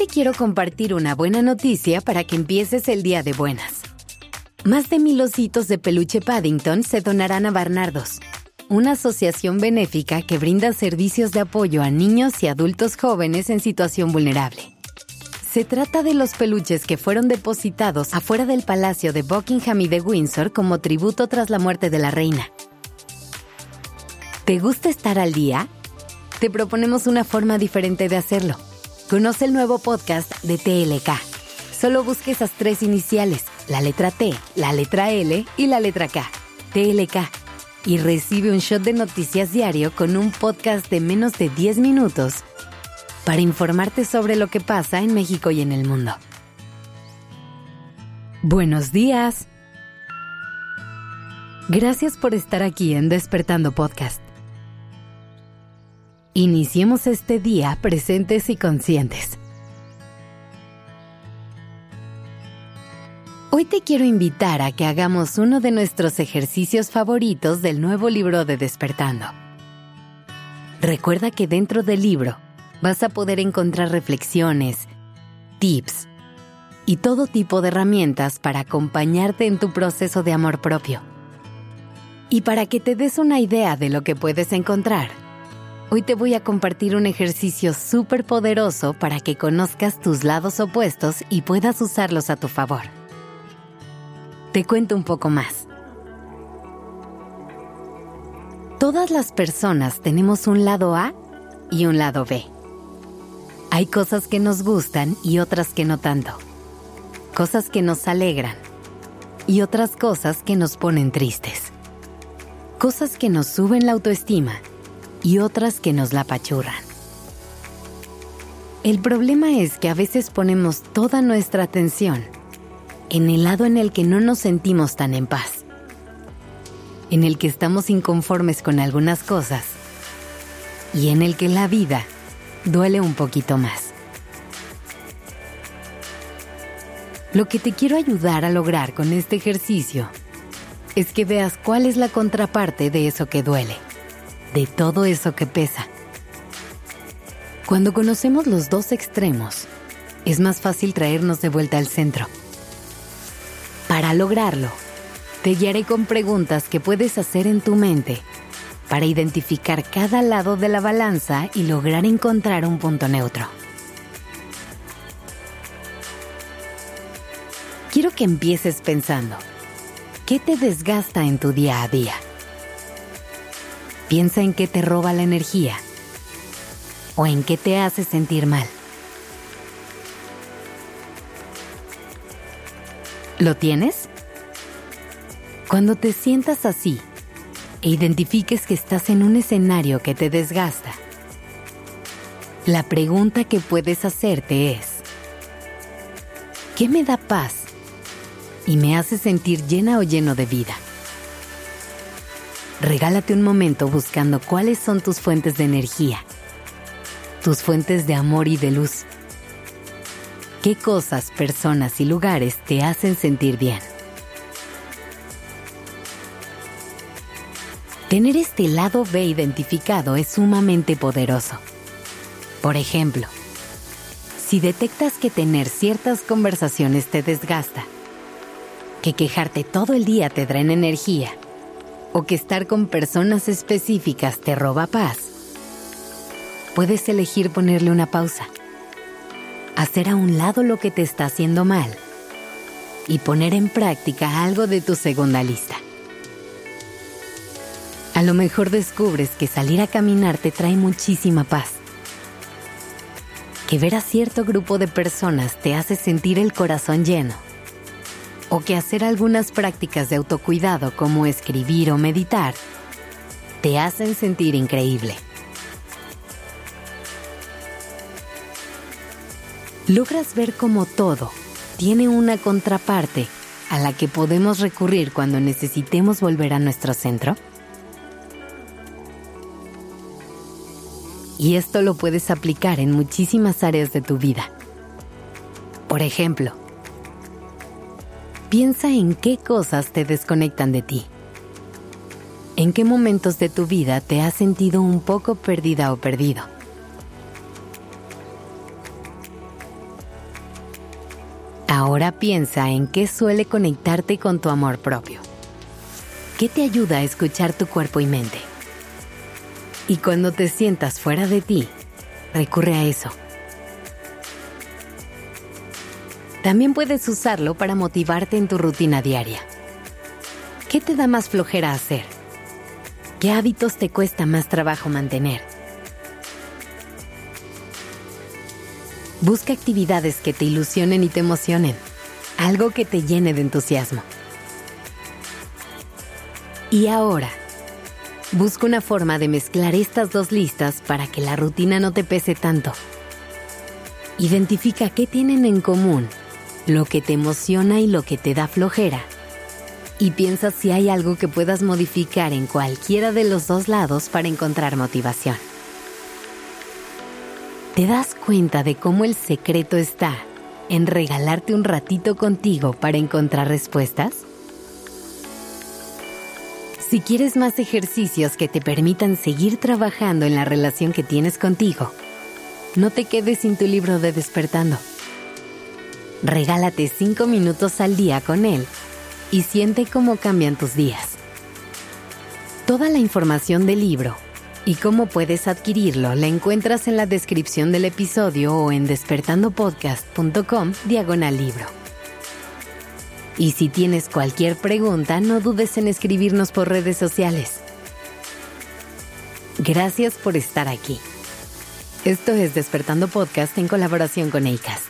te quiero compartir una buena noticia para que empieces el día de buenas. Más de mil ositos de peluche Paddington se donarán a Barnardos, una asociación benéfica que brinda servicios de apoyo a niños y adultos jóvenes en situación vulnerable. Se trata de los peluches que fueron depositados afuera del Palacio de Buckingham y de Windsor como tributo tras la muerte de la reina. ¿Te gusta estar al día? Te proponemos una forma diferente de hacerlo. Conoce el nuevo podcast de TLK. Solo busque esas tres iniciales, la letra T, la letra L y la letra K. TLK. Y recibe un shot de noticias diario con un podcast de menos de 10 minutos para informarte sobre lo que pasa en México y en el mundo. Buenos días. Gracias por estar aquí en Despertando Podcast. Iniciemos este día presentes y conscientes. Hoy te quiero invitar a que hagamos uno de nuestros ejercicios favoritos del nuevo libro de Despertando. Recuerda que dentro del libro vas a poder encontrar reflexiones, tips y todo tipo de herramientas para acompañarte en tu proceso de amor propio. Y para que te des una idea de lo que puedes encontrar, Hoy te voy a compartir un ejercicio súper poderoso para que conozcas tus lados opuestos y puedas usarlos a tu favor. Te cuento un poco más. Todas las personas tenemos un lado A y un lado B. Hay cosas que nos gustan y otras que no tanto. Cosas que nos alegran y otras cosas que nos ponen tristes. Cosas que nos suben la autoestima y otras que nos la pachurran. El problema es que a veces ponemos toda nuestra atención en el lado en el que no nos sentimos tan en paz, en el que estamos inconformes con algunas cosas y en el que la vida duele un poquito más. Lo que te quiero ayudar a lograr con este ejercicio es que veas cuál es la contraparte de eso que duele de todo eso que pesa. Cuando conocemos los dos extremos, es más fácil traernos de vuelta al centro. Para lograrlo, te guiaré con preguntas que puedes hacer en tu mente para identificar cada lado de la balanza y lograr encontrar un punto neutro. Quiero que empieces pensando, ¿qué te desgasta en tu día a día? Piensa en qué te roba la energía o en qué te hace sentir mal. ¿Lo tienes? Cuando te sientas así e identifiques que estás en un escenario que te desgasta, la pregunta que puedes hacerte es, ¿qué me da paz y me hace sentir llena o lleno de vida? Regálate un momento buscando cuáles son tus fuentes de energía, tus fuentes de amor y de luz. ¿Qué cosas, personas y lugares te hacen sentir bien? Tener este lado B identificado es sumamente poderoso. Por ejemplo, si detectas que tener ciertas conversaciones te desgasta, que quejarte todo el día te drena energía, o que estar con personas específicas te roba paz, puedes elegir ponerle una pausa, hacer a un lado lo que te está haciendo mal y poner en práctica algo de tu segunda lista. A lo mejor descubres que salir a caminar te trae muchísima paz, que ver a cierto grupo de personas te hace sentir el corazón lleno o que hacer algunas prácticas de autocuidado como escribir o meditar te hacen sentir increíble. ¿Logras ver cómo todo tiene una contraparte a la que podemos recurrir cuando necesitemos volver a nuestro centro? Y esto lo puedes aplicar en muchísimas áreas de tu vida. Por ejemplo, Piensa en qué cosas te desconectan de ti. ¿En qué momentos de tu vida te has sentido un poco perdida o perdido? Ahora piensa en qué suele conectarte con tu amor propio. ¿Qué te ayuda a escuchar tu cuerpo y mente? Y cuando te sientas fuera de ti, recurre a eso. También puedes usarlo para motivarte en tu rutina diaria. ¿Qué te da más flojera hacer? ¿Qué hábitos te cuesta más trabajo mantener? Busca actividades que te ilusionen y te emocionen, algo que te llene de entusiasmo. Y ahora, busca una forma de mezclar estas dos listas para que la rutina no te pese tanto. Identifica qué tienen en común, lo que te emociona y lo que te da flojera. Y piensa si hay algo que puedas modificar en cualquiera de los dos lados para encontrar motivación. ¿Te das cuenta de cómo el secreto está en regalarte un ratito contigo para encontrar respuestas? Si quieres más ejercicios que te permitan seguir trabajando en la relación que tienes contigo, no te quedes sin tu libro de despertando. Regálate 5 minutos al día con él y siente cómo cambian tus días. Toda la información del libro y cómo puedes adquirirlo la encuentras en la descripción del episodio o en despertandopodcast.com diagonal libro. Y si tienes cualquier pregunta, no dudes en escribirnos por redes sociales. Gracias por estar aquí. Esto es Despertando Podcast en colaboración con ACAST.